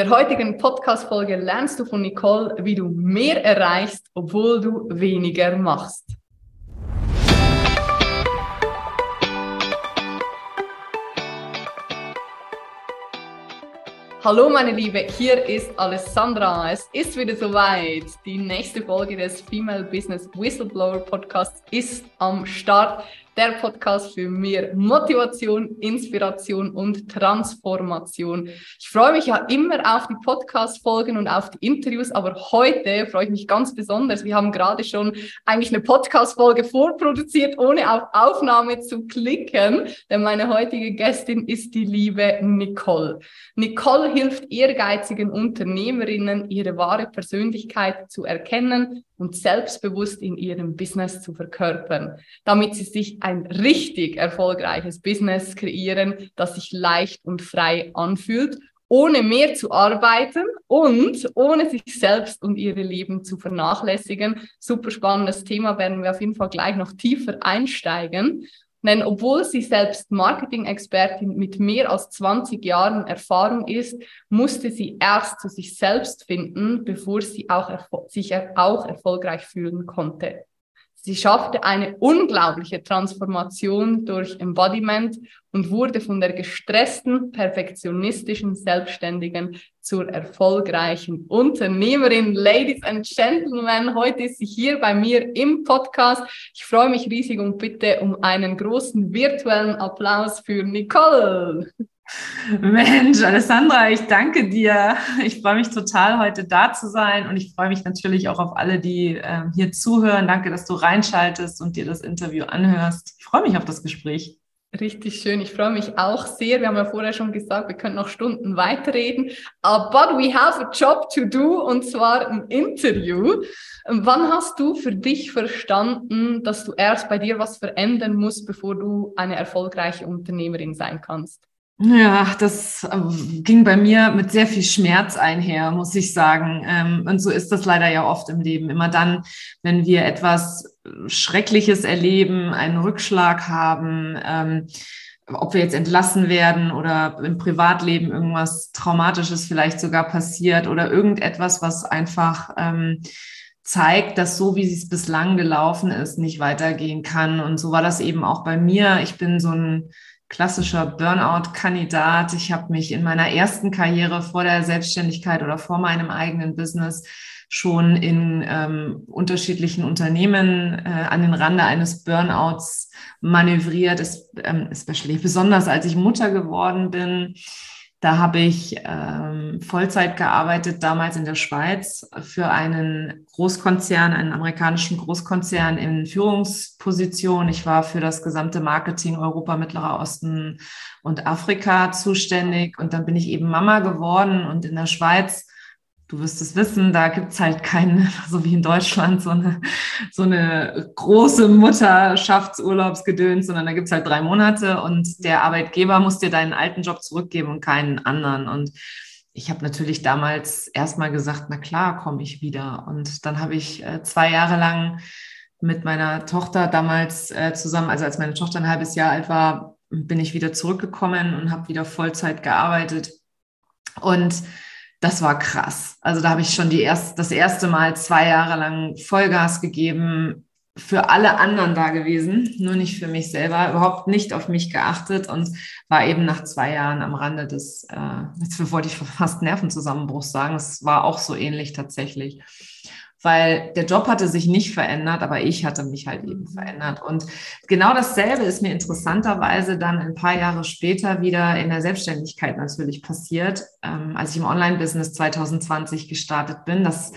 der heutigen Podcast-Folge lernst du von Nicole, wie du mehr erreichst, obwohl du weniger machst. Hallo meine Liebe, hier ist Alessandra. Es ist wieder soweit. Die nächste Folge des Female Business Whistleblower Podcasts ist am Start der Podcast für mehr Motivation, Inspiration und Transformation. Ich freue mich ja immer auf die Podcast-Folgen und auf die Interviews, aber heute freue ich mich ganz besonders. Wir haben gerade schon eigentlich eine Podcast-Folge vorproduziert, ohne auf Aufnahme zu klicken, denn meine heutige Gästin ist die liebe Nicole. Nicole hilft ehrgeizigen Unternehmerinnen, ihre wahre Persönlichkeit zu erkennen und selbstbewusst in ihrem Business zu verkörpern, damit sie sich ein richtig erfolgreiches Business kreieren, das sich leicht und frei anfühlt, ohne mehr zu arbeiten und ohne sich selbst und ihre Leben zu vernachlässigen. Super spannendes Thema, werden wir auf jeden Fall gleich noch tiefer einsteigen. Denn obwohl sie selbst Marketing-Expertin mit mehr als 20 Jahren Erfahrung ist, musste sie erst zu sich selbst finden, bevor sie auch sich auch erfolgreich fühlen konnte. Sie schaffte eine unglaubliche Transformation durch Embodiment und wurde von der gestressten, perfektionistischen Selbstständigen zur erfolgreichen Unternehmerin. Ladies and Gentlemen, heute ist sie hier bei mir im Podcast. Ich freue mich riesig und bitte um einen großen virtuellen Applaus für Nicole. Mensch, Alessandra, ich danke dir. Ich freue mich total, heute da zu sein und ich freue mich natürlich auch auf alle, die äh, hier zuhören. Danke, dass du reinschaltest und dir das Interview anhörst. Ich freue mich auf das Gespräch. Richtig schön. Ich freue mich auch sehr. Wir haben ja vorher schon gesagt, wir können noch Stunden weiterreden. Uh, but we have a job to do und zwar ein Interview. Wann hast du für dich verstanden, dass du erst bei dir was verändern musst, bevor du eine erfolgreiche Unternehmerin sein kannst? Ja, das ähm, ging bei mir mit sehr viel Schmerz einher, muss ich sagen. Ähm, und so ist das leider ja oft im Leben. Immer dann, wenn wir etwas Schreckliches erleben, einen Rückschlag haben, ähm, ob wir jetzt entlassen werden oder im Privatleben irgendwas Traumatisches vielleicht sogar passiert oder irgendetwas, was einfach zeigt, dass so, wie es bislang gelaufen ist, nicht weitergehen kann. Und so war das eben auch bei mir. Ich bin so ein klassischer Burnout-Kandidat. Ich habe mich in meiner ersten Karriere vor der Selbstständigkeit oder vor meinem eigenen Business schon in ähm, unterschiedlichen Unternehmen äh, an den Rande eines Burnouts manövriert, es, ähm, especially besonders als ich Mutter geworden bin da habe ich ähm, Vollzeit gearbeitet, damals in der Schweiz, für einen Großkonzern, einen amerikanischen Großkonzern in Führungsposition. Ich war für das gesamte Marketing Europa, Mittlerer Osten und Afrika zuständig. Und dann bin ich eben Mama geworden und in der Schweiz du wirst es wissen, da gibt's halt keinen, so wie in Deutschland, so eine, so eine große Mutterschaftsurlaubsgedöns, sondern da gibt's halt drei Monate und der Arbeitgeber muss dir deinen alten Job zurückgeben und keinen anderen. Und ich habe natürlich damals erstmal gesagt, na klar, komme ich wieder. Und dann habe ich äh, zwei Jahre lang mit meiner Tochter damals äh, zusammen, also als meine Tochter ein halbes Jahr alt war, bin ich wieder zurückgekommen und habe wieder Vollzeit gearbeitet. Und das war krass. Also da habe ich schon die erst, das erste Mal zwei Jahre lang Vollgas gegeben, für alle anderen da gewesen, nur nicht für mich selber, überhaupt nicht auf mich geachtet und war eben nach zwei Jahren am Rande des, äh, jetzt wollte ich fast Nervenzusammenbruch sagen, es war auch so ähnlich tatsächlich weil der Job hatte sich nicht verändert, aber ich hatte mich halt eben verändert. Und genau dasselbe ist mir interessanterweise dann ein paar Jahre später wieder in der Selbstständigkeit natürlich passiert, ähm, als ich im Online-Business 2020 gestartet bin. Das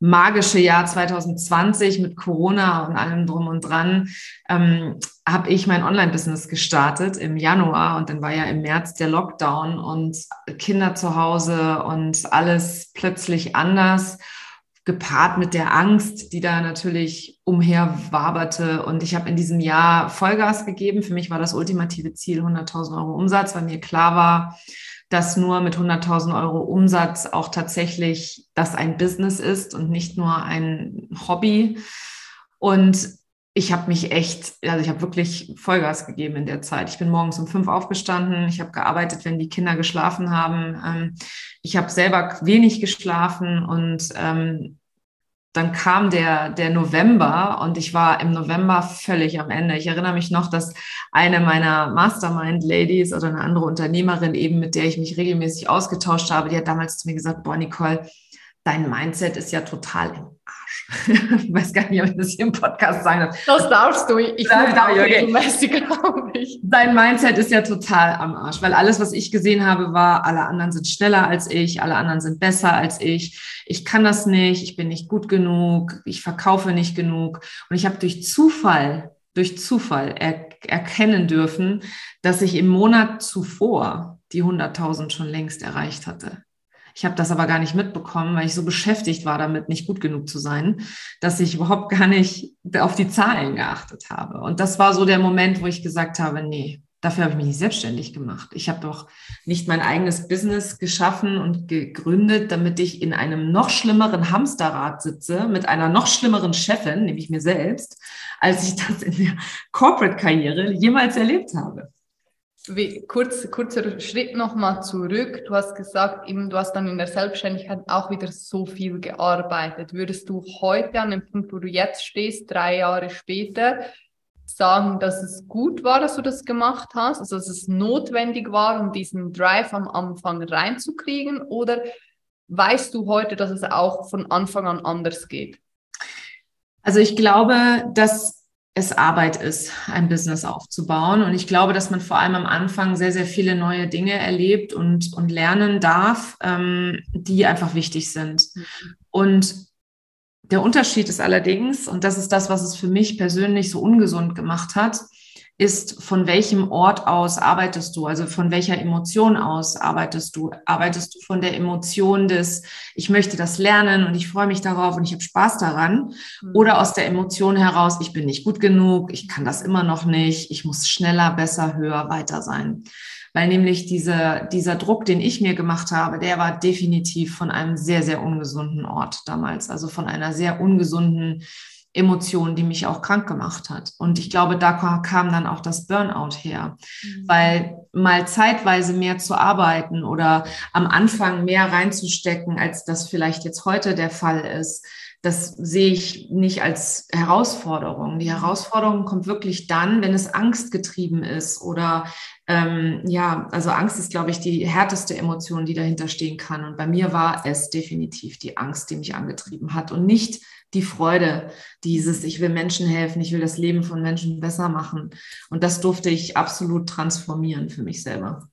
magische Jahr 2020 mit Corona und allem drum und dran, ähm, habe ich mein Online-Business gestartet im Januar und dann war ja im März der Lockdown und Kinder zu Hause und alles plötzlich anders gepaart mit der Angst, die da natürlich umherwaberte. Und ich habe in diesem Jahr Vollgas gegeben. Für mich war das ultimative Ziel 100.000 Euro Umsatz, weil mir klar war, dass nur mit 100.000 Euro Umsatz auch tatsächlich das ein Business ist und nicht nur ein Hobby. Und ich habe mich echt, also ich habe wirklich Vollgas gegeben in der Zeit. Ich bin morgens um fünf aufgestanden. Ich habe gearbeitet, wenn die Kinder geschlafen haben. Ähm, ich habe selber wenig geschlafen und ähm, dann kam der, der November und ich war im November völlig am Ende. Ich erinnere mich noch, dass eine meiner Mastermind-Ladies oder eine andere Unternehmerin eben, mit der ich mich regelmäßig ausgetauscht habe, die hat damals zu mir gesagt, boah, Nicole, dein Mindset ist ja total im. Ich weiß gar nicht, ob ich das hier im Podcast sagen darf. Das darfst du. Ich darf auch regelmäßig, glaube ich. Dein Mindset ist ja total am Arsch, weil alles, was ich gesehen habe, war, alle anderen sind schneller als ich, alle anderen sind besser als ich. Ich kann das nicht, ich bin nicht gut genug, ich verkaufe nicht genug. Und ich habe durch Zufall, durch Zufall er, erkennen dürfen, dass ich im Monat zuvor die 100.000 schon längst erreicht hatte. Ich habe das aber gar nicht mitbekommen, weil ich so beschäftigt war damit, nicht gut genug zu sein, dass ich überhaupt gar nicht auf die Zahlen geachtet habe. Und das war so der Moment, wo ich gesagt habe, nee, dafür habe ich mich nicht selbstständig gemacht. Ich habe doch nicht mein eigenes Business geschaffen und gegründet, damit ich in einem noch schlimmeren Hamsterrad sitze mit einer noch schlimmeren Chefin, nämlich mir selbst, als ich das in der Corporate-Karriere jemals erlebt habe. Wie, kurz, kurzer Schritt nochmal zurück. Du hast gesagt, eben, du hast dann in der Selbstständigkeit auch wieder so viel gearbeitet. Würdest du heute an dem Punkt, wo du jetzt stehst, drei Jahre später, sagen, dass es gut war, dass du das gemacht hast, also dass es notwendig war, um diesen Drive am Anfang reinzukriegen? Oder weißt du heute, dass es auch von Anfang an anders geht? Also ich glaube, dass es Arbeit ist, ein Business aufzubauen. Und ich glaube, dass man vor allem am Anfang sehr, sehr viele neue Dinge erlebt und, und lernen darf, ähm, die einfach wichtig sind. Und der Unterschied ist allerdings, und das ist das, was es für mich persönlich so ungesund gemacht hat, ist, von welchem Ort aus arbeitest du? Also von welcher Emotion aus arbeitest du? Arbeitest du von der Emotion des, ich möchte das lernen und ich freue mich darauf und ich habe Spaß daran? Mhm. Oder aus der Emotion heraus, ich bin nicht gut genug, ich kann das immer noch nicht, ich muss schneller, besser, höher, weiter sein? Weil nämlich dieser, dieser Druck, den ich mir gemacht habe, der war definitiv von einem sehr, sehr ungesunden Ort damals. Also von einer sehr ungesunden Emotion, die mich auch krank gemacht hat. Und ich glaube, da kam dann auch das Burnout her, mhm. weil mal zeitweise mehr zu arbeiten oder am Anfang mehr reinzustecken, als das vielleicht jetzt heute der Fall ist, das sehe ich nicht als Herausforderung. Die Herausforderung kommt wirklich dann, wenn es angstgetrieben ist oder ähm, ja, also Angst ist, glaube ich, die härteste Emotion, die dahinter stehen kann. Und bei mir war es definitiv die Angst, die mich angetrieben hat und nicht die Freude, dieses, ich will Menschen helfen, ich will das Leben von Menschen besser machen. Und das durfte ich absolut transformieren für mich selber.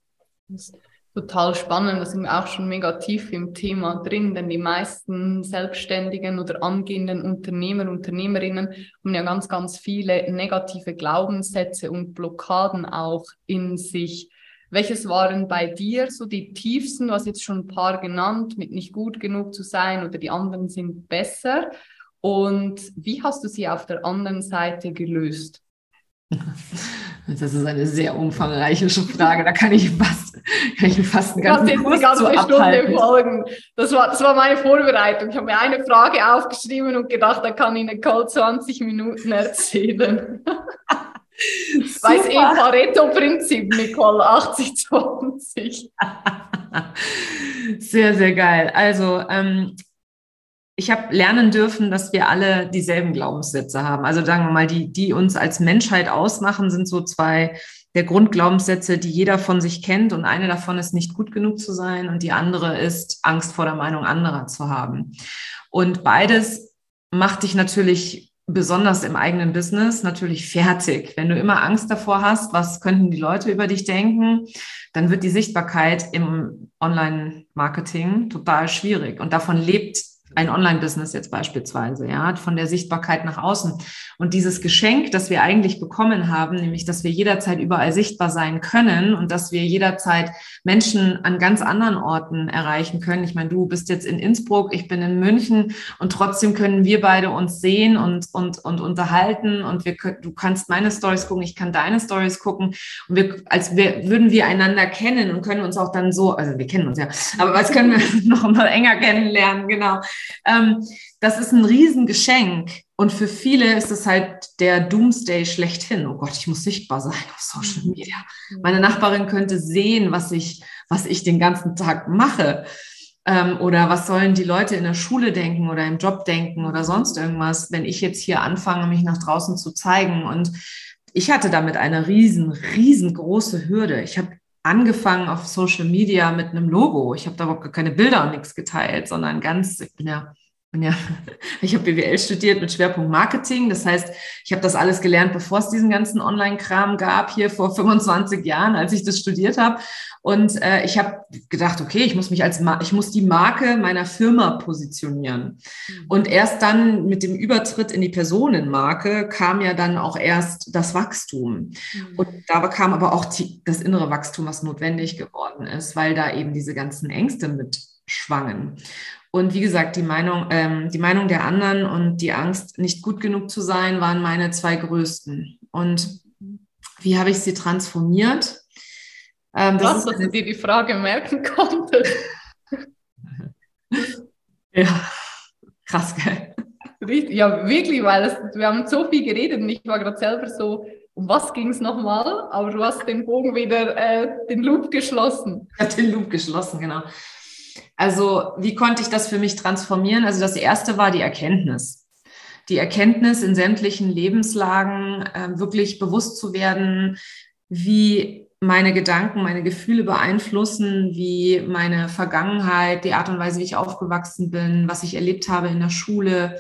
Das ist total spannend, da sind wir auch schon mega tief im Thema drin, denn die meisten Selbstständigen oder angehenden Unternehmer, Unternehmerinnen haben ja ganz, ganz viele negative Glaubenssätze und Blockaden auch in sich. Welches waren bei dir so die tiefsten? Du hast jetzt schon ein paar genannt, mit nicht gut genug zu sein oder die anderen sind besser. Und wie hast du sie auf der anderen Seite gelöst? Das ist eine sehr umfangreiche Frage. Da kann ich fast, kann ich fast einen ganzen Kurs ganze Stunde folgen. Das war, das war meine Vorbereitung. Ich habe mir eine Frage aufgeschrieben und gedacht, da kann ich Nicole 20 Minuten erzählen. Weiß eh Pareto-Prinzip, Nicole, 80-20. sehr, sehr geil. Also ähm, ich habe lernen dürfen, dass wir alle dieselben Glaubenssätze haben. Also sagen wir mal, die, die uns als Menschheit ausmachen, sind so zwei der Grundglaubenssätze, die jeder von sich kennt. Und eine davon ist nicht gut genug zu sein und die andere ist Angst vor der Meinung anderer zu haben. Und beides macht dich natürlich besonders im eigenen Business natürlich fertig. Wenn du immer Angst davor hast, was könnten die Leute über dich denken, dann wird die Sichtbarkeit im Online-Marketing total schwierig. Und davon lebt ein Online-Business jetzt beispielsweise, ja, von der Sichtbarkeit nach außen. Und dieses Geschenk, das wir eigentlich bekommen haben, nämlich, dass wir jederzeit überall sichtbar sein können und dass wir jederzeit Menschen an ganz anderen Orten erreichen können. Ich meine, du bist jetzt in Innsbruck, ich bin in München und trotzdem können wir beide uns sehen und, und, und unterhalten und wir, du kannst meine Stories gucken, ich kann deine Stories gucken und wir, als wir, würden wir einander kennen und können uns auch dann so, also wir kennen uns ja, aber was können wir noch mal enger kennenlernen, genau. Ähm, das ist ein Riesengeschenk, Und für viele ist es halt der Doomsday schlechthin. Oh Gott, ich muss sichtbar sein auf Social mhm. Media. Meine Nachbarin könnte sehen, was ich, was ich den ganzen Tag mache. Ähm, oder was sollen die Leute in der Schule denken oder im Job denken oder sonst irgendwas, wenn ich jetzt hier anfange, mich nach draußen zu zeigen. Und ich hatte damit eine riesen, riesengroße Hürde. Ich habe angefangen auf Social Media mit einem Logo. Ich habe da überhaupt keine Bilder und nichts geteilt, sondern ganz, ich bin ja ja, ich habe BWL studiert mit Schwerpunkt Marketing. Das heißt, ich habe das alles gelernt, bevor es diesen ganzen Online-Kram gab, hier vor 25 Jahren, als ich das studiert habe. Und äh, ich habe gedacht, okay, ich muss mich als, Ma ich muss die Marke meiner Firma positionieren. Mhm. Und erst dann mit dem Übertritt in die Personenmarke kam ja dann auch erst das Wachstum. Mhm. Und da kam aber auch die, das innere Wachstum, was notwendig geworden ist, weil da eben diese ganzen Ängste mit schwangen. Und wie gesagt, die Meinung, ähm, die Meinung der anderen und die Angst, nicht gut genug zu sein, waren meine zwei größten. Und wie habe ich sie transformiert? Ähm, das Was, dass du dir die Frage merken konntest. ja, krass, gell? Ja, wirklich, weil es, wir haben so viel geredet und ich war gerade selber so, um was ging es nochmal? Aber du hast den Bogen wieder, äh, den Loop geschlossen. Ja, den Loop geschlossen, genau. Also wie konnte ich das für mich transformieren? Also das erste war die Erkenntnis. Die Erkenntnis in sämtlichen Lebenslagen, äh, wirklich bewusst zu werden, wie meine Gedanken, meine Gefühle beeinflussen, wie meine Vergangenheit, die Art und Weise, wie ich aufgewachsen bin, was ich erlebt habe in der Schule,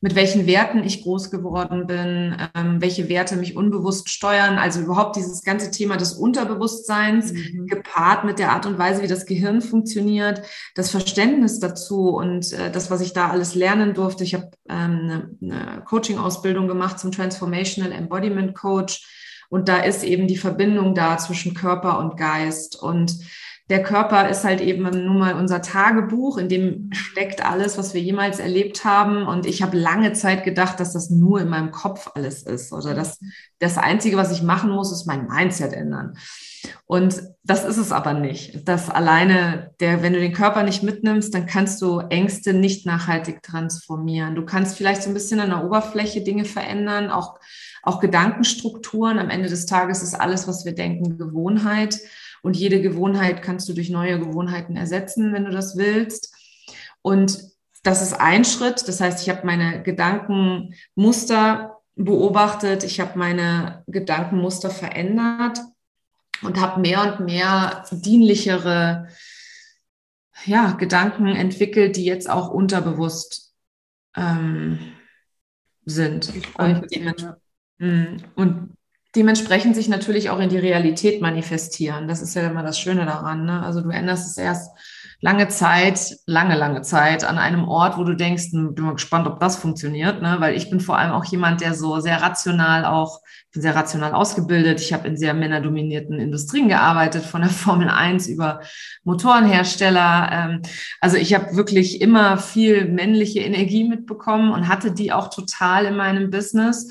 mit welchen Werten ich groß geworden bin, ähm, welche Werte mich unbewusst steuern. Also überhaupt dieses ganze Thema des Unterbewusstseins mhm. gepaart mit der Art und Weise, wie das Gehirn funktioniert, das Verständnis dazu und äh, das, was ich da alles lernen durfte. Ich habe ähm, eine, eine Coaching-Ausbildung gemacht zum Transformational Embodiment Coach und da ist eben die Verbindung da zwischen Körper und Geist. Und der Körper ist halt eben nun mal unser Tagebuch, in dem steckt alles, was wir jemals erlebt haben. Und ich habe lange Zeit gedacht, dass das nur in meinem Kopf alles ist oder dass das Einzige, was ich machen muss, ist mein Mindset ändern. Und das ist es aber nicht. Das alleine, der, wenn du den Körper nicht mitnimmst, dann kannst du Ängste nicht nachhaltig transformieren. Du kannst vielleicht so ein bisschen an der Oberfläche Dinge verändern, auch auch Gedankenstrukturen. Am Ende des Tages ist alles, was wir denken, Gewohnheit. Und jede Gewohnheit kannst du durch neue Gewohnheiten ersetzen, wenn du das willst. Und das ist ein Schritt. Das heißt, ich habe meine Gedankenmuster beobachtet, ich habe meine Gedankenmuster verändert und habe mehr und mehr dienlichere ja, Gedanken entwickelt, die jetzt auch unterbewusst ähm, sind. Und. Und dementsprechend sich natürlich auch in die Realität manifestieren. Das ist ja immer das Schöne daran. Ne? Also du änderst es erst lange Zeit, lange, lange Zeit an einem Ort, wo du denkst, hm, bin mal gespannt, ob das funktioniert, ne? weil ich bin vor allem auch jemand, der so sehr rational auch, bin sehr rational ausgebildet. Ich habe in sehr männerdominierten Industrien gearbeitet, von der Formel 1 über Motorenhersteller. Ähm, also ich habe wirklich immer viel männliche Energie mitbekommen und hatte die auch total in meinem Business.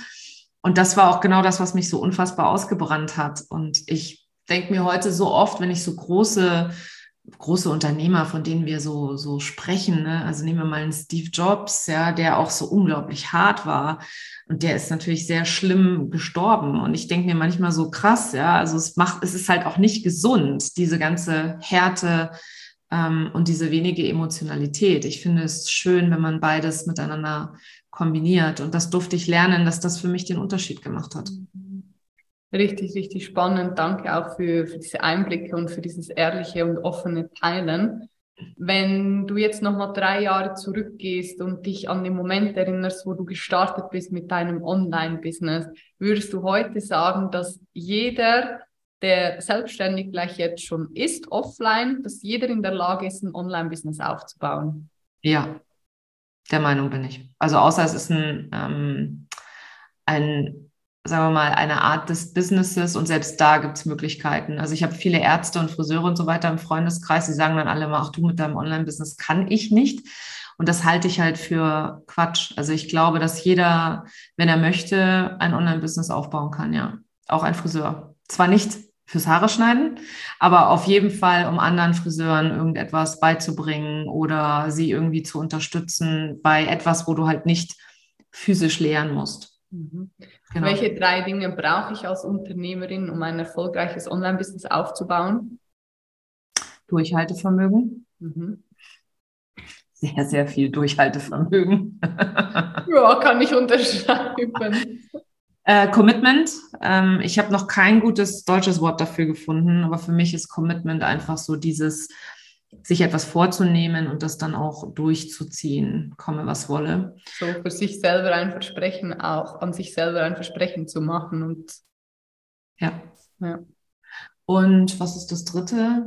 Und das war auch genau das, was mich so unfassbar ausgebrannt hat. Und ich denke mir heute so oft, wenn ich so große, große Unternehmer, von denen wir so, so sprechen, ne? also nehmen wir mal einen Steve Jobs, ja, der auch so unglaublich hart war. Und der ist natürlich sehr schlimm gestorben. Und ich denke mir manchmal so krass, ja, also es macht, es ist halt auch nicht gesund, diese ganze Härte, ähm, und diese wenige Emotionalität. Ich finde es schön, wenn man beides miteinander kombiniert. Und das durfte ich lernen, dass das für mich den Unterschied gemacht hat. Richtig, richtig spannend. Danke auch für, für diese Einblicke und für dieses ehrliche und offene Teilen. Wenn du jetzt nochmal drei Jahre zurückgehst und dich an den Moment erinnerst, wo du gestartet bist mit deinem Online-Business, würdest du heute sagen, dass jeder, der selbstständig gleich jetzt schon ist, offline, dass jeder in der Lage ist, ein Online-Business aufzubauen? Ja, der Meinung bin ich. Also außer es ist ein, ähm, ein sagen wir mal, eine Art des Businesses und selbst da gibt es Möglichkeiten. Also ich habe viele Ärzte und Friseure und so weiter im Freundeskreis, die sagen dann alle mal, ach du mit deinem Online-Business kann ich nicht. Und das halte ich halt für Quatsch. Also ich glaube, dass jeder, wenn er möchte, ein Online-Business aufbauen kann, ja. Auch ein Friseur. Zwar nicht fürs Haare schneiden, aber auf jeden Fall, um anderen Friseuren irgendetwas beizubringen oder sie irgendwie zu unterstützen bei etwas, wo du halt nicht physisch leeren musst. Mhm. Genau. Welche drei Dinge brauche ich als Unternehmerin, um ein erfolgreiches Online-Business aufzubauen? Durchhaltevermögen. Mhm. Sehr, sehr viel Durchhaltevermögen. ja, kann ich unterschreiben. Äh, Commitment. Ähm, ich habe noch kein gutes deutsches Wort dafür gefunden, aber für mich ist Commitment einfach so dieses, sich etwas vorzunehmen und das dann auch durchzuziehen, komme was wolle. So für sich selber ein Versprechen auch, an sich selber ein Versprechen zu machen und ja. ja. Und was ist das dritte?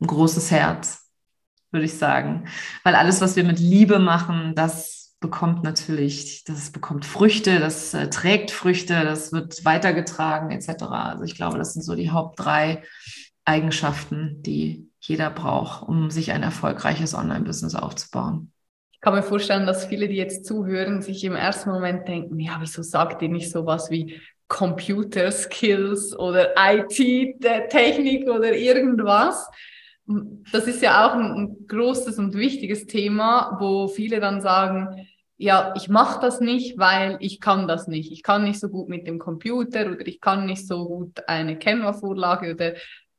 Ein großes Herz, würde ich sagen. Weil alles, was wir mit Liebe machen, das bekommt natürlich, das bekommt Früchte, das äh, trägt Früchte, das wird weitergetragen etc. Also ich glaube, das sind so die Haupt drei Eigenschaften, die jeder braucht, um sich ein erfolgreiches Online-Business aufzubauen. Ich kann mir vorstellen, dass viele, die jetzt zuhören, sich im ersten Moment denken, ja, wieso sagt ihr nicht sowas wie Computer Skills oder IT-Technik oder irgendwas? Das ist ja auch ein, ein großes und wichtiges Thema, wo viele dann sagen, ja, ich mache das nicht, weil ich kann das nicht. Ich kann nicht so gut mit dem Computer oder ich kann nicht so gut eine Canva-Vorlage oder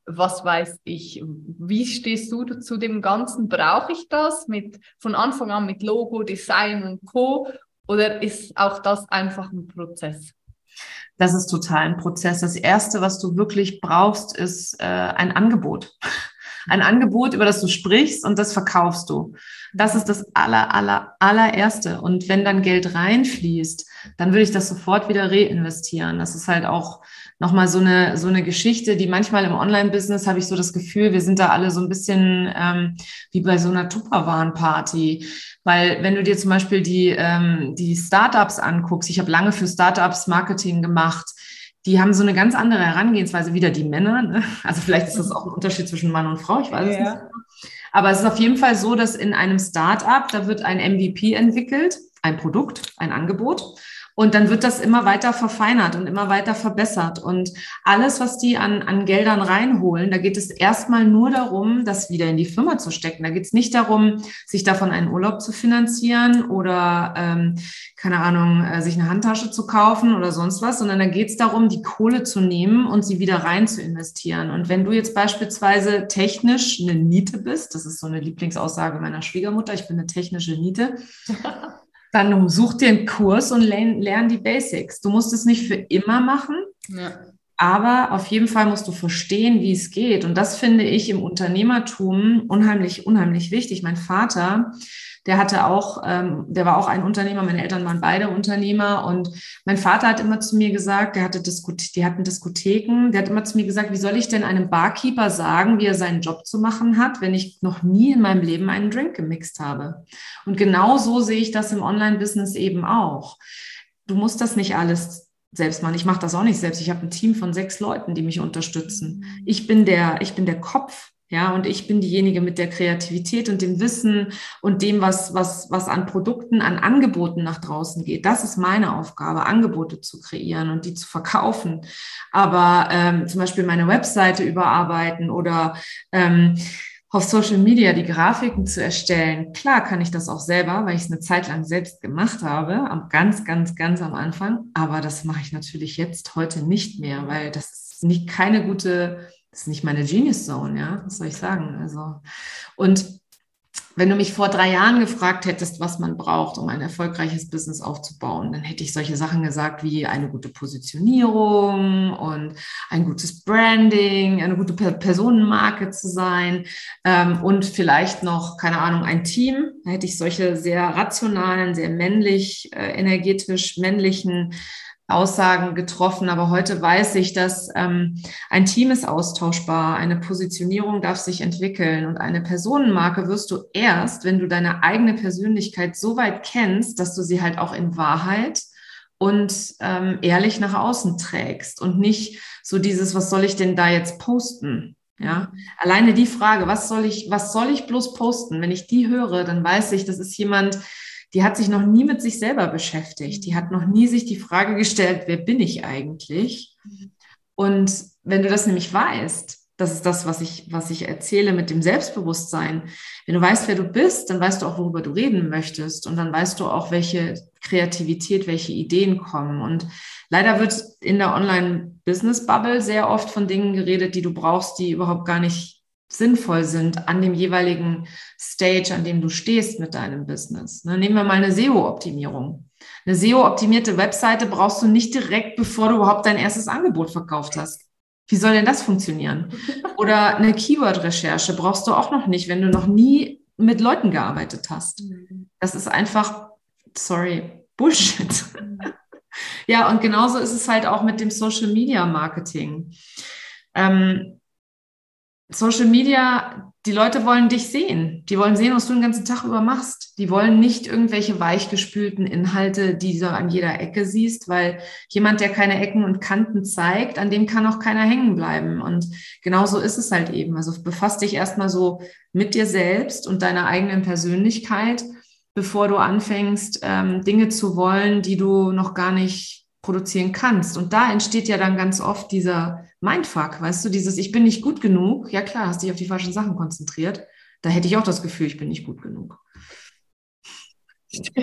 was weiß ich. Wie stehst du zu dem Ganzen? Brauche ich das mit von Anfang an mit Logo, Design und Co. Oder ist auch das einfach ein Prozess? Das ist total ein Prozess. Das erste, was du wirklich brauchst, ist äh, ein Angebot ein Angebot, über das du sprichst und das verkaufst du. Das ist das aller, aller, allererste. Und wenn dann Geld reinfließt, dann würde ich das sofort wieder reinvestieren. Das ist halt auch nochmal so eine, so eine Geschichte, die manchmal im Online-Business habe ich so das Gefühl, wir sind da alle so ein bisschen ähm, wie bei so einer Tupperwaren-Party. Weil wenn du dir zum Beispiel die, ähm, die Startups anguckst, ich habe lange für Startups Marketing gemacht, die haben so eine ganz andere Herangehensweise, wieder die Männer. Ne? Also vielleicht ist das auch ein Unterschied zwischen Mann und Frau, ich weiß ja. es nicht. Aber es ist auf jeden Fall so, dass in einem Startup, da wird ein MVP entwickelt, ein Produkt, ein Angebot. Und dann wird das immer weiter verfeinert und immer weiter verbessert. Und alles, was die an, an Geldern reinholen, da geht es erstmal nur darum, das wieder in die Firma zu stecken. Da geht es nicht darum, sich davon einen Urlaub zu finanzieren oder, ähm, keine Ahnung, äh, sich eine Handtasche zu kaufen oder sonst was, sondern da geht es darum, die Kohle zu nehmen und sie wieder rein zu investieren. Und wenn du jetzt beispielsweise technisch eine Niete bist, das ist so eine Lieblingsaussage meiner Schwiegermutter, ich bin eine technische Niete, dann such dir einen Kurs und lern, lern die Basics. Du musst es nicht für immer machen, ja. Aber auf jeden Fall musst du verstehen, wie es geht. Und das finde ich im Unternehmertum unheimlich, unheimlich wichtig. Mein Vater, der hatte auch, ähm, der war auch ein Unternehmer, meine Eltern waren beide Unternehmer und mein Vater hat immer zu mir gesagt, der hatte Diskot die hatten Diskotheken, der hat immer zu mir gesagt, wie soll ich denn einem Barkeeper sagen, wie er seinen Job zu machen hat, wenn ich noch nie in meinem Leben einen Drink gemixt habe? Und genau so sehe ich das im Online-Business eben auch. Du musst das nicht alles selbst machen. Ich mache das auch nicht selbst. Ich habe ein Team von sechs Leuten, die mich unterstützen. Ich bin der, ich bin der Kopf ja, und ich bin diejenige mit der Kreativität und dem Wissen und dem, was, was, was an Produkten, an Angeboten nach draußen geht. Das ist meine Aufgabe, Angebote zu kreieren und die zu verkaufen. Aber ähm, zum Beispiel meine Webseite überarbeiten oder ähm, auf Social Media die Grafiken zu erstellen. Klar kann ich das auch selber, weil ich es eine Zeit lang selbst gemacht habe, am ganz, ganz, ganz am Anfang. Aber das mache ich natürlich jetzt heute nicht mehr, weil das ist nicht keine gute das ist nicht meine Genius Zone, ja, was soll ich sagen? Also, und wenn du mich vor drei Jahren gefragt hättest, was man braucht, um ein erfolgreiches Business aufzubauen, dann hätte ich solche Sachen gesagt wie eine gute Positionierung und ein gutes Branding, eine gute Personenmarke zu sein ähm, und vielleicht noch, keine Ahnung, ein Team. Da hätte ich solche sehr rationalen, sehr männlich, äh, energetisch männlichen Aussagen getroffen, aber heute weiß ich, dass ähm, ein Team ist austauschbar, eine Positionierung darf sich entwickeln und eine Personenmarke wirst du erst, wenn du deine eigene Persönlichkeit so weit kennst, dass du sie halt auch in Wahrheit und ähm, ehrlich nach außen trägst und nicht so dieses, was soll ich denn da jetzt posten? Ja, alleine die Frage, was soll ich, was soll ich bloß posten? Wenn ich die höre, dann weiß ich, das ist jemand, die hat sich noch nie mit sich selber beschäftigt. Die hat noch nie sich die Frage gestellt, wer bin ich eigentlich? Und wenn du das nämlich weißt, Das ist das, was ich, was ich erzähle mit dem Selbstbewusstsein. Wenn du weißt, wer du bist, dann weißt du auch, worüber du reden möchtest. Und dann weißt du auch, welche Kreativität, welche Ideen kommen. Und leider wird in der Online-Business-Bubble sehr oft von Dingen geredet, die du brauchst, die überhaupt gar nicht sinnvoll sind an dem jeweiligen Stage, an dem du stehst mit deinem Business. Ne, nehmen wir mal eine SEO-Optimierung. Eine SEO-optimierte Webseite brauchst du nicht direkt, bevor du überhaupt dein erstes Angebot verkauft hast. Wie soll denn das funktionieren? Oder eine Keyword-Recherche brauchst du auch noch nicht, wenn du noch nie mit Leuten gearbeitet hast. Mhm. Das ist einfach, sorry, Bullshit. Mhm. Ja, und genauso ist es halt auch mit dem Social Media Marketing. Ähm, Social Media die Leute wollen dich sehen. Die wollen sehen, was du den ganzen Tag über machst. Die wollen nicht irgendwelche weichgespülten Inhalte, die du an jeder Ecke siehst, weil jemand, der keine Ecken und Kanten zeigt, an dem kann auch keiner hängen bleiben. Und genauso ist es halt eben. Also befasst dich erstmal so mit dir selbst und deiner eigenen Persönlichkeit, bevor du anfängst, ähm, Dinge zu wollen, die du noch gar nicht produzieren kannst. Und da entsteht ja dann ganz oft dieser Mindfuck, weißt du, dieses Ich bin nicht gut genug. Ja klar, hast dich auf die falschen Sachen konzentriert. Da hätte ich auch das Gefühl, ich bin nicht gut genug.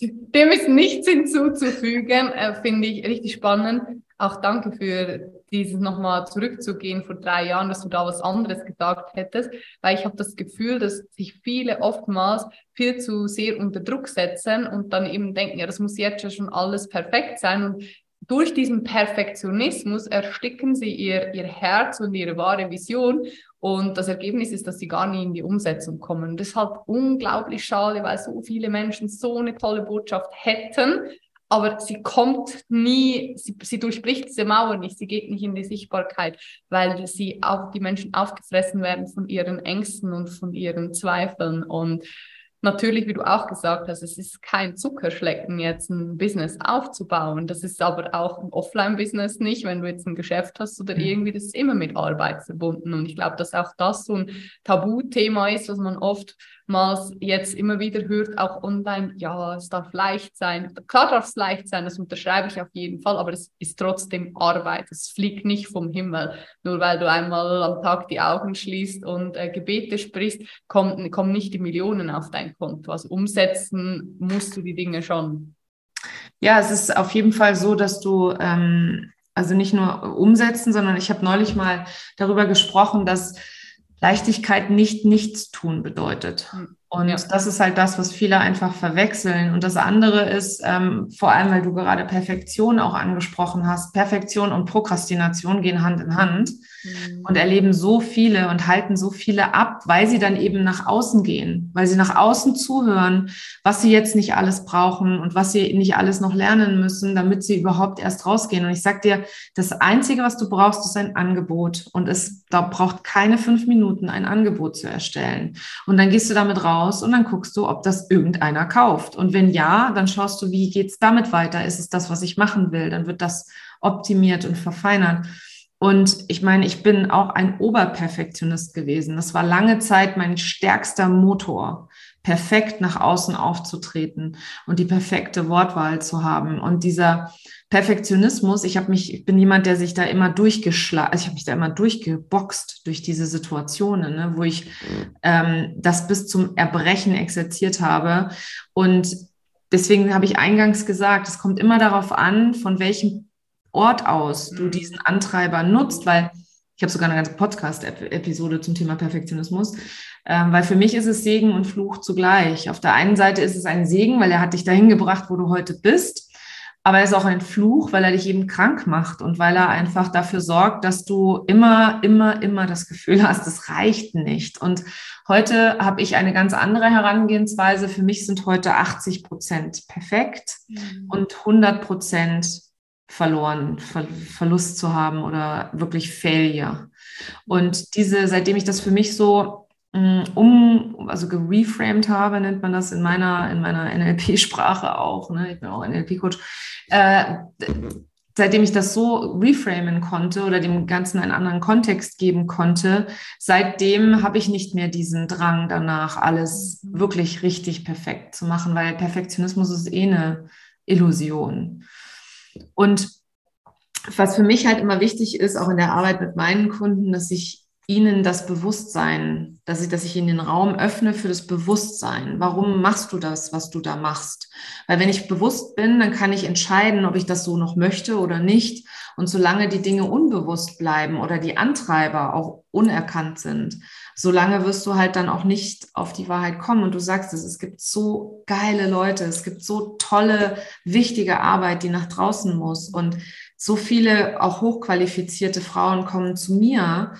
Dem ist nichts hinzuzufügen, äh, finde ich richtig spannend. Auch danke für dieses nochmal zurückzugehen vor drei Jahren, dass du da was anderes gedacht hättest, weil ich habe das Gefühl, dass sich viele oftmals viel zu sehr unter Druck setzen und dann eben denken, ja, das muss jetzt schon alles perfekt sein und durch diesen Perfektionismus ersticken sie ihr, ihr Herz und ihre wahre Vision. Und das Ergebnis ist, dass sie gar nie in die Umsetzung kommen. Und das ist halt unglaublich schade, weil so viele Menschen so eine tolle Botschaft hätten, aber sie kommt nie, sie, sie durchbricht diese Mauer nicht, sie geht nicht in die Sichtbarkeit, weil sie auch die Menschen aufgefressen werden von ihren Ängsten und von ihren Zweifeln. Und natürlich, wie du auch gesagt hast, es ist kein Zuckerschlecken, jetzt ein Business aufzubauen. Das ist aber auch ein Offline-Business nicht, wenn du jetzt ein Geschäft hast oder mhm. irgendwie, das ist immer mit Arbeit verbunden. Und ich glaube, dass auch das so ein Tabuthema ist, was man oft oftmals jetzt immer wieder hört, auch online, ja, es darf leicht sein. Klar darf es leicht sein, das unterschreibe ich auf jeden Fall, aber es ist trotzdem Arbeit. Es fliegt nicht vom Himmel. Nur weil du einmal am Tag die Augen schließt und äh, Gebete sprichst, kommen, kommen nicht die Millionen auf dein Konto. Also umsetzen musst du die Dinge schon. Ja, es ist auf jeden Fall so, dass du ähm, also nicht nur umsetzen, sondern ich habe neulich mal darüber gesprochen, dass Leichtigkeit nicht nichts tun bedeutet. Hm. Und ja. das ist halt das, was viele einfach verwechseln. Und das andere ist, ähm, vor allem, weil du gerade Perfektion auch angesprochen hast, Perfektion und Prokrastination gehen Hand in Hand mhm. und erleben so viele und halten so viele ab, weil sie dann eben nach außen gehen, weil sie nach außen zuhören, was sie jetzt nicht alles brauchen und was sie nicht alles noch lernen müssen, damit sie überhaupt erst rausgehen. Und ich sag dir, das Einzige, was du brauchst, ist ein Angebot. Und es da braucht keine fünf Minuten, ein Angebot zu erstellen. Und dann gehst du damit raus raus und dann guckst du, ob das irgendeiner kauft. Und wenn ja, dann schaust du, wie geht es damit weiter? Ist es das, was ich machen will? Dann wird das optimiert und verfeinert. Und ich meine, ich bin auch ein Oberperfektionist gewesen. Das war lange Zeit mein stärkster Motor, perfekt nach außen aufzutreten und die perfekte Wortwahl zu haben. Und dieser Perfektionismus, ich habe mich, ich bin jemand, der sich da immer durchgeschlagen, also ich habe mich da immer durchgeboxt durch diese Situationen, ne, wo ich ähm, das bis zum Erbrechen exerziert habe. Und deswegen habe ich eingangs gesagt, es kommt immer darauf an, von welchem Ort aus du mhm. diesen Antreiber nutzt, weil ich habe sogar eine ganze Podcast-Episode zum Thema Perfektionismus, ähm, weil für mich ist es Segen und Fluch zugleich. Auf der einen Seite ist es ein Segen, weil er hat dich dahin gebracht, wo du heute bist. Aber er ist auch ein Fluch, weil er dich eben krank macht und weil er einfach dafür sorgt, dass du immer, immer, immer das Gefühl hast, es reicht nicht. Und heute habe ich eine ganz andere Herangehensweise. Für mich sind heute 80 Prozent perfekt mhm. und 100 Prozent verloren, Ver Verlust zu haben oder wirklich Failure. Und diese, seitdem ich das für mich so Mm, um, also gereframed habe, nennt man das in meiner, in meiner NLP-Sprache auch. Ne? Ich bin auch NLP-Coach. Äh, seitdem ich das so reframen konnte oder dem Ganzen einen anderen Kontext geben konnte, seitdem habe ich nicht mehr diesen Drang danach, alles wirklich richtig perfekt zu machen, weil Perfektionismus ist eh eine Illusion. Und was für mich halt immer wichtig ist, auch in der Arbeit mit meinen Kunden, dass ich ihnen das Bewusstsein, dass ich, dass ich ihnen den Raum öffne für das Bewusstsein. Warum machst du das, was du da machst? Weil wenn ich bewusst bin, dann kann ich entscheiden, ob ich das so noch möchte oder nicht. Und solange die Dinge unbewusst bleiben oder die Antreiber auch unerkannt sind, solange wirst du halt dann auch nicht auf die Wahrheit kommen. Und du sagst es, es gibt so geile Leute, es gibt so tolle, wichtige Arbeit, die nach draußen muss. Und so viele auch hochqualifizierte Frauen kommen zu mir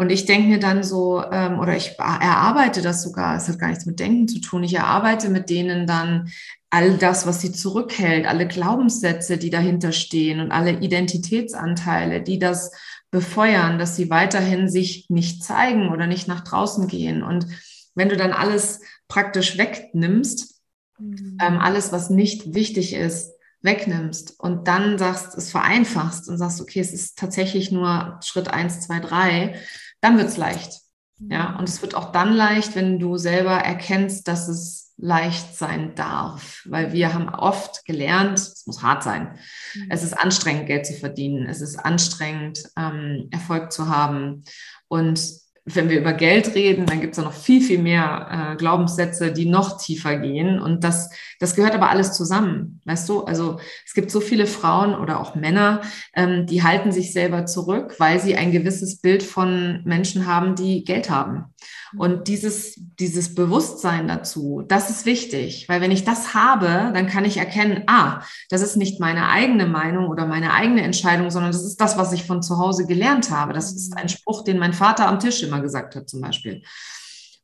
und ich denke mir dann so, ähm, oder ich erarbeite das sogar, es hat gar nichts mit Denken zu tun, ich erarbeite mit denen dann all das, was sie zurückhält, alle Glaubenssätze, die dahinter stehen und alle Identitätsanteile, die das befeuern, dass sie weiterhin sich nicht zeigen oder nicht nach draußen gehen. Und wenn du dann alles praktisch wegnimmst, mhm. ähm, alles, was nicht wichtig ist, wegnimmst und dann sagst, es vereinfachst und sagst, okay, es ist tatsächlich nur Schritt eins, zwei, drei, dann wird's leicht. Ja, mhm. und es wird auch dann leicht, wenn du selber erkennst, dass es leicht sein darf, weil wir haben oft gelernt, es muss hart sein. Mhm. Es ist anstrengend, Geld zu verdienen. Es ist anstrengend, ähm, Erfolg zu haben. Und wenn wir über Geld reden, dann gibt es noch viel, viel mehr äh, Glaubenssätze, die noch tiefer gehen. Und das, das gehört aber alles zusammen, weißt du? Also es gibt so viele Frauen oder auch Männer, ähm, die halten sich selber zurück, weil sie ein gewisses Bild von Menschen haben, die Geld haben. Und dieses, dieses Bewusstsein dazu, das ist wichtig, weil wenn ich das habe, dann kann ich erkennen, ah, das ist nicht meine eigene Meinung oder meine eigene Entscheidung, sondern das ist das, was ich von zu Hause gelernt habe. Das ist ein Spruch, den mein Vater am Tisch immer gesagt hat, zum Beispiel.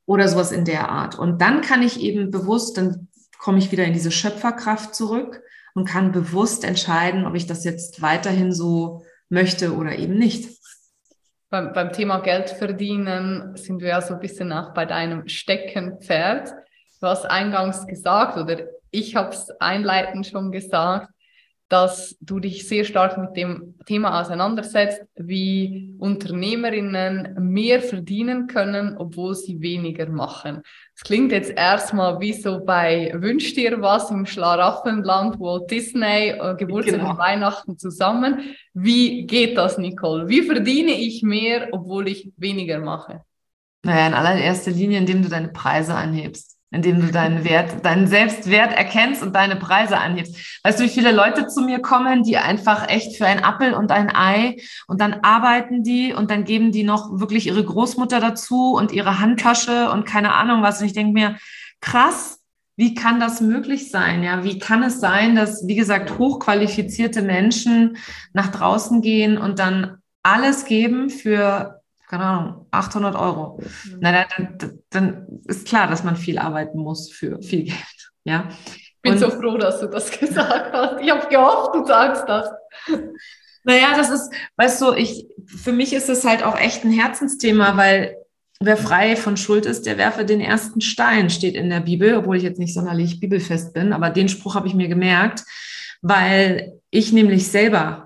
Oder sowas in der Art. Und dann kann ich eben bewusst, dann komme ich wieder in diese Schöpferkraft zurück und kann bewusst entscheiden, ob ich das jetzt weiterhin so möchte oder eben nicht beim, beim Thema Geld verdienen sind wir ja so ein bisschen auch bei deinem Steckenpferd. Du hast eingangs gesagt, oder ich habe es einleitend schon gesagt, dass du dich sehr stark mit dem Thema auseinandersetzt, wie Unternehmerinnen mehr verdienen können, obwohl sie weniger machen. Es klingt jetzt erstmal wie so bei Wünsch dir was im Schlaraffenland, Walt Disney, äh, Geburtstag genau. und Weihnachten zusammen. Wie geht das, Nicole? Wie verdiene ich mehr, obwohl ich weniger mache? Naja, in allererster Linie, indem du deine Preise anhebst indem du deinen Wert, deinen Selbstwert erkennst und deine Preise anhebst. Weißt du, wie viele Leute zu mir kommen, die einfach echt für ein Appel und ein Ei und dann arbeiten die und dann geben die noch wirklich ihre Großmutter dazu und ihre Handtasche und keine Ahnung was. Und ich denke mir, krass, wie kann das möglich sein? Ja, wie kann es sein, dass, wie gesagt, hochqualifizierte Menschen nach draußen gehen und dann alles geben für keine Ahnung, 800 Euro. Mhm. Na, dann, dann, ist klar, dass man viel arbeiten muss für viel Geld. Ja. Ich bin Und, so froh, dass du das gesagt hast. Ich habe gehofft, du sagst das. Naja, das ist, weißt du, ich, für mich ist es halt auch echt ein Herzensthema, weil wer frei von Schuld ist, der werfe den ersten Stein, steht in der Bibel, obwohl ich jetzt nicht sonderlich bibelfest bin, aber den Spruch habe ich mir gemerkt, weil ich nämlich selber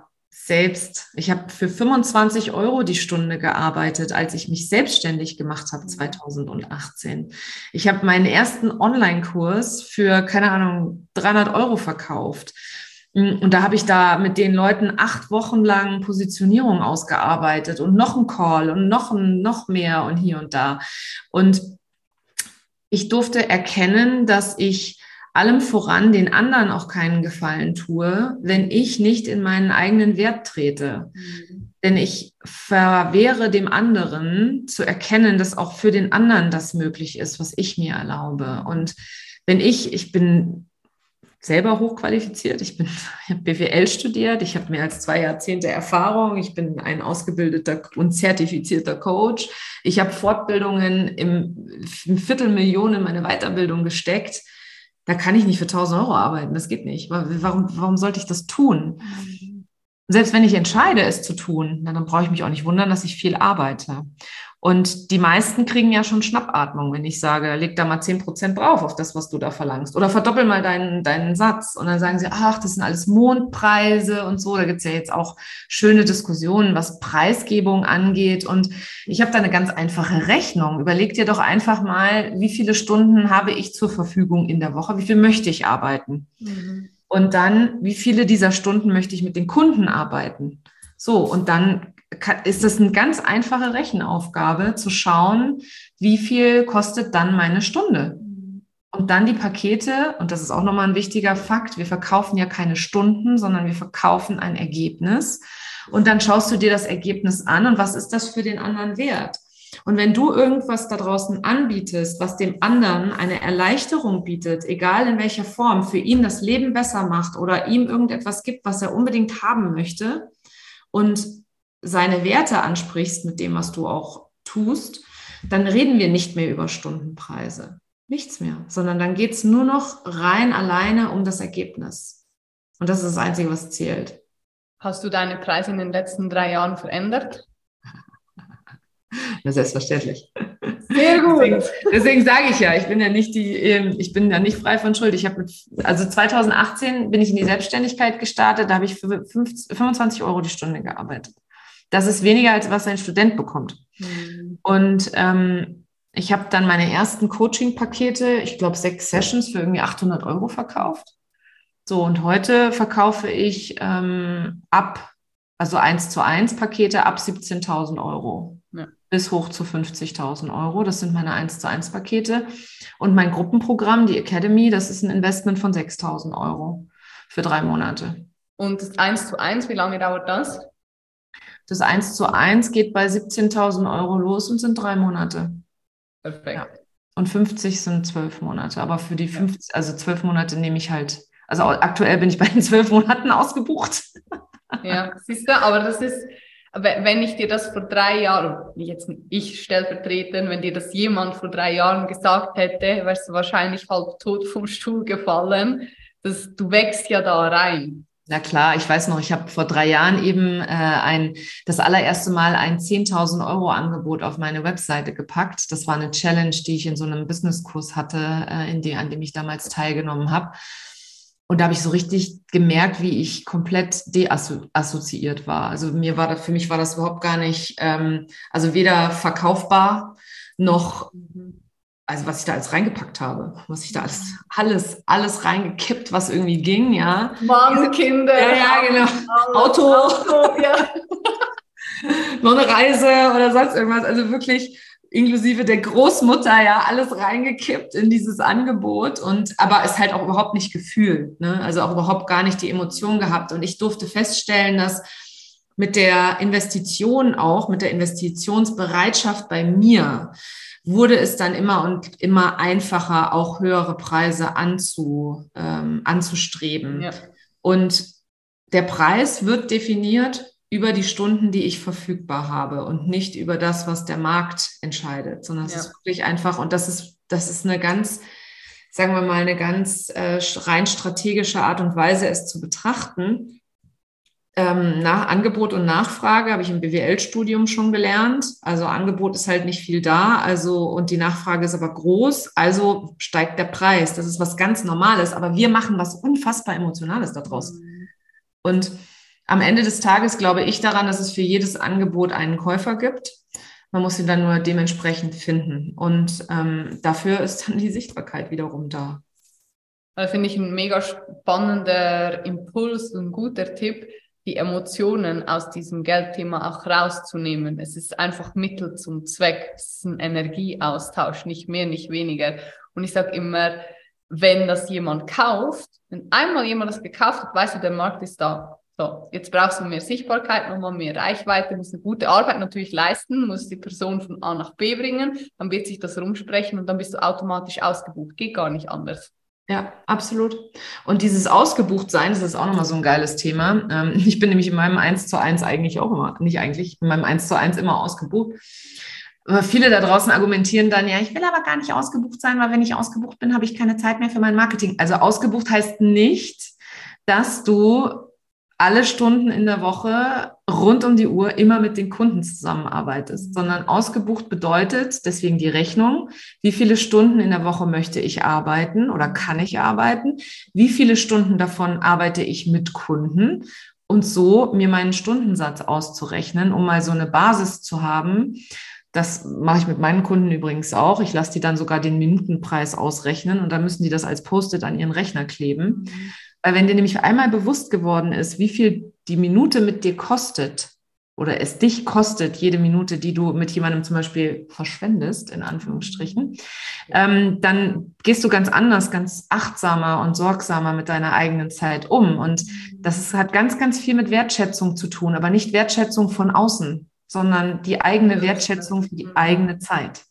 selbst, ich habe für 25 Euro die Stunde gearbeitet, als ich mich selbstständig gemacht habe 2018. Mhm. Ich habe meinen ersten Online-Kurs für, keine Ahnung, 300 Euro verkauft. Mm, und da habe ich da mit den Leuten acht Wochen lang Positionierung ausgearbeitet und noch ein Call und noch ein, noch mehr und hier und da. Und ich durfte erkennen, dass ich allem voran den anderen auch keinen Gefallen tue, wenn ich nicht in meinen eigenen Wert trete. Mhm. Denn ich verwehre dem anderen zu erkennen, dass auch für den anderen das möglich ist, was ich mir erlaube. Und wenn ich, ich bin selber hochqualifiziert. Ich bin, ich habe BWL studiert, ich habe mehr als zwei Jahrzehnte Erfahrung, ich bin ein ausgebildeter und zertifizierter Coach. Ich habe Fortbildungen im, im Viertelmillionen in meine Weiterbildung gesteckt da kann ich nicht für 1000 Euro arbeiten. Das geht nicht. Warum, warum sollte ich das tun? Mhm. Selbst wenn ich entscheide, es zu tun, dann brauche ich mich auch nicht wundern, dass ich viel arbeite. Und die meisten kriegen ja schon Schnappatmung, wenn ich sage, leg da mal zehn Prozent drauf auf das, was du da verlangst. Oder verdoppel mal deinen, deinen Satz. Und dann sagen sie, ach, das sind alles Mondpreise und so. Da gibt's ja jetzt auch schöne Diskussionen, was Preisgebung angeht. Und ich habe da eine ganz einfache Rechnung. Überleg dir doch einfach mal, wie viele Stunden habe ich zur Verfügung in der Woche? Wie viel möchte ich arbeiten? Mhm. Und dann, wie viele dieser Stunden möchte ich mit den Kunden arbeiten? So, und dann ist das eine ganz einfache Rechenaufgabe, zu schauen, wie viel kostet dann meine Stunde. Und dann die Pakete, und das ist auch nochmal ein wichtiger Fakt, wir verkaufen ja keine Stunden, sondern wir verkaufen ein Ergebnis. Und dann schaust du dir das Ergebnis an und was ist das für den anderen wert? Und wenn du irgendwas da draußen anbietest, was dem anderen eine Erleichterung bietet, egal in welcher Form, für ihn das Leben besser macht oder ihm irgendetwas gibt, was er unbedingt haben möchte und seine Werte ansprichst mit dem, was du auch tust, dann reden wir nicht mehr über Stundenpreise. Nichts mehr, sondern dann geht es nur noch rein alleine um das Ergebnis. Und das ist das Einzige, was zählt. Hast du deine Preise in den letzten drei Jahren verändert? Ja, selbstverständlich. Sehr gut. Deswegen, deswegen, sage ich ja, ich bin ja nicht die, ähm, ich bin ja nicht frei von Schuld. Ich habe also 2018 bin ich in die Selbstständigkeit gestartet, da habe ich für 25 Euro die Stunde gearbeitet. Das ist weniger als was ein Student bekommt. Mhm. Und ähm, ich habe dann meine ersten Coaching-Pakete, ich glaube sechs Sessions für irgendwie 800 Euro verkauft. So und heute verkaufe ich ähm, ab, also eins zu eins Pakete ab 17.000 Euro bis hoch zu 50.000 Euro. Das sind meine 1 zu 1 Pakete. Und mein Gruppenprogramm, die Academy, das ist ein Investment von 6.000 Euro für drei Monate. Und das 1 zu 1, wie lange dauert das? Das 1 zu 1 geht bei 17.000 Euro los und sind drei Monate. Perfekt. Ja. Und 50 sind zwölf Monate. Aber für die 50, also zwölf Monate nehme ich halt, also aktuell bin ich bei den zwölf Monaten ausgebucht. Ja, siehst du, aber das ist, wenn ich dir das vor drei Jahren, jetzt ich stellvertretend, wenn dir das jemand vor drei Jahren gesagt hätte, wärst du wahrscheinlich halb tot vom Stuhl gefallen. Das, du wächst ja da rein. Na klar, ich weiß noch, ich habe vor drei Jahren eben äh, ein, das allererste Mal ein 10.000 Euro Angebot auf meine Webseite gepackt. Das war eine Challenge, die ich in so einem Businesskurs hatte, äh, in die, an dem ich damals teilgenommen habe. Und da habe ich so richtig gemerkt, wie ich komplett deassoziiert war. Also mir war das, für mich war das überhaupt gar nicht, ähm, also weder verkaufbar noch, also was ich da alles reingepackt habe, was ich da alles, alles, alles reingekippt, was irgendwie ging, ja. Mann, Kinder. Ja, ja, genau. Auto. Auto ja. noch eine Reise oder sonst irgendwas. Also wirklich inklusive der Großmutter ja alles reingekippt in dieses Angebot und aber es halt auch überhaupt nicht gefühlt, ne? also auch überhaupt gar nicht die Emotion gehabt und ich durfte feststellen, dass mit der Investition auch, mit der Investitionsbereitschaft bei mir wurde es dann immer und immer einfacher, auch höhere Preise anzu, ähm, anzustreben. Ja. Und der Preis wird definiert über die Stunden, die ich verfügbar habe und nicht über das, was der Markt entscheidet, sondern es ja. ist wirklich einfach, und das ist, das ist eine ganz, sagen wir mal, eine ganz äh, rein strategische Art und Weise, es zu betrachten. Ähm, nach Angebot und Nachfrage habe ich im BWL-Studium schon gelernt. Also Angebot ist halt nicht viel da, also und die Nachfrage ist aber groß, also steigt der Preis. Das ist was ganz Normales, aber wir machen was unfassbar Emotionales daraus. Mhm. Und am Ende des Tages glaube ich daran, dass es für jedes Angebot einen Käufer gibt. Man muss ihn dann nur dementsprechend finden. Und ähm, dafür ist dann die Sichtbarkeit wiederum da. Das finde ich ein mega spannender Impuls und guter Tipp, die Emotionen aus diesem Geldthema auch rauszunehmen. Es ist einfach Mittel zum Zweck. Es ist ein Energieaustausch, nicht mehr, nicht weniger. Und ich sage immer, wenn das jemand kauft, wenn einmal jemand das gekauft hat, weißt du, der Markt ist da. So, jetzt brauchst du mehr Sichtbarkeit, nochmal mehr Reichweite, musst eine gute Arbeit natürlich leisten, musst die Person von A nach B bringen, dann wird sich das rumsprechen und dann bist du automatisch ausgebucht. Geht gar nicht anders. Ja, absolut. Und dieses Ausgebuchtsein, das ist auch nochmal so ein geiles Thema. Ähm, ich bin nämlich in meinem 1 zu 1 eigentlich auch immer, nicht eigentlich, in meinem 1 zu 1 immer ausgebucht. Aber viele da draußen argumentieren dann, ja, ich will aber gar nicht ausgebucht sein, weil wenn ich ausgebucht bin, habe ich keine Zeit mehr für mein Marketing. Also ausgebucht heißt nicht, dass du alle Stunden in der Woche rund um die Uhr immer mit den Kunden zusammenarbeitest, sondern ausgebucht bedeutet, deswegen die Rechnung, wie viele Stunden in der Woche möchte ich arbeiten oder kann ich arbeiten, wie viele Stunden davon arbeite ich mit Kunden und so mir meinen Stundensatz auszurechnen, um mal so eine Basis zu haben. Das mache ich mit meinen Kunden übrigens auch. Ich lasse die dann sogar den Minutenpreis ausrechnen und dann müssen die das als Post-it an ihren Rechner kleben. Mhm weil wenn dir nämlich einmal bewusst geworden ist, wie viel die Minute mit dir kostet oder es dich kostet, jede Minute, die du mit jemandem zum Beispiel verschwendest, in Anführungsstrichen, ähm, dann gehst du ganz anders, ganz achtsamer und sorgsamer mit deiner eigenen Zeit um. Und das hat ganz, ganz viel mit Wertschätzung zu tun, aber nicht Wertschätzung von außen, sondern die eigene Wertschätzung für die eigene Zeit.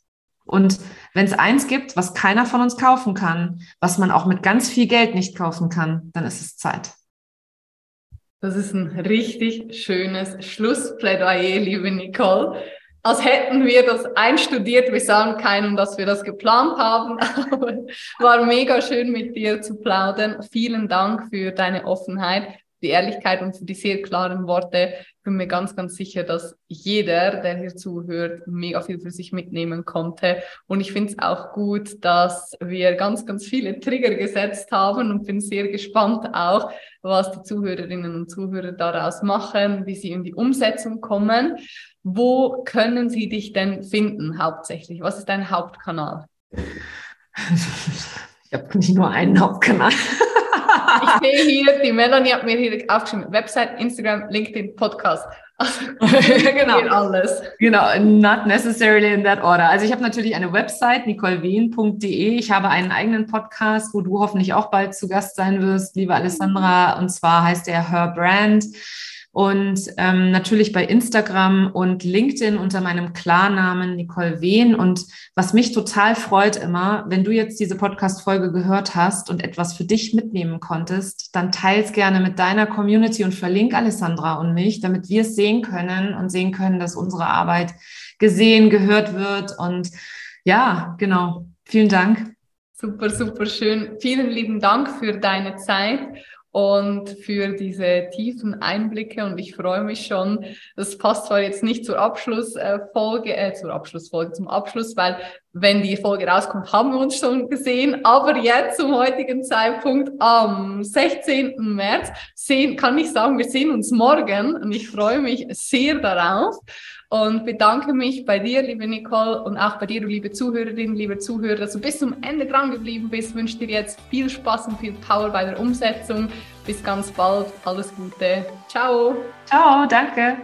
Und wenn es eins gibt, was keiner von uns kaufen kann, was man auch mit ganz viel Geld nicht kaufen kann, dann ist es Zeit. Das ist ein richtig schönes Schlussplädoyer, liebe Nicole. Als hätten wir das einstudiert. Wir sagen keinem, dass wir das geplant haben. Aber war mega schön mit dir zu plaudern. Vielen Dank für deine Offenheit, die Ehrlichkeit und für die sehr klaren Worte. Bin mir ganz, ganz sicher, dass jeder, der hier zuhört, mega viel für sich mitnehmen konnte. Und ich finde es auch gut, dass wir ganz, ganz viele Trigger gesetzt haben und bin sehr gespannt auch, was die Zuhörerinnen und Zuhörer daraus machen, wie sie in die Umsetzung kommen. Wo können sie dich denn finden hauptsächlich? Was ist dein Hauptkanal? Ich habe nicht nur einen Hauptkanal. Ich sehe hier, die Melanie hat mir hier aufgeschrieben, Website, Instagram, LinkedIn, Podcast. Also, genau. alles. Genau, not necessarily in that order. Also ich habe natürlich eine Website, nicolewien.de. Ich habe einen eigenen Podcast, wo du hoffentlich auch bald zu Gast sein wirst, liebe Alessandra. Und zwar heißt der Her Brand und ähm, natürlich bei Instagram und LinkedIn unter meinem Klarnamen Nicole Wehn. Und was mich total freut immer, wenn du jetzt diese Podcast-Folge gehört hast und etwas für dich mitnehmen konntest, dann teils gerne mit deiner Community und verlink Alessandra und mich, damit wir es sehen können und sehen können, dass unsere Arbeit gesehen, gehört wird. Und ja, genau. Vielen Dank. Super, super schön. Vielen lieben Dank für deine Zeit und für diese tiefen Einblicke. Und ich freue mich schon. Das passt zwar jetzt nicht zur Abschlussfolge, äh, zur Abschlussfolge, zum Abschluss, weil wenn die Folge rauskommt, haben wir uns schon gesehen. Aber jetzt zum heutigen Zeitpunkt am 16. März sehen, kann ich sagen, wir sehen uns morgen und ich freue mich sehr darauf und bedanke mich bei dir, liebe Nicole, und auch bei dir, du liebe Zuhörerinnen, liebe Zuhörer, dass du bis zum Ende dran geblieben bist. Ich wünsche dir jetzt viel Spaß und viel Power bei der Umsetzung. Bis ganz bald. Alles Gute. Ciao. Ciao, danke.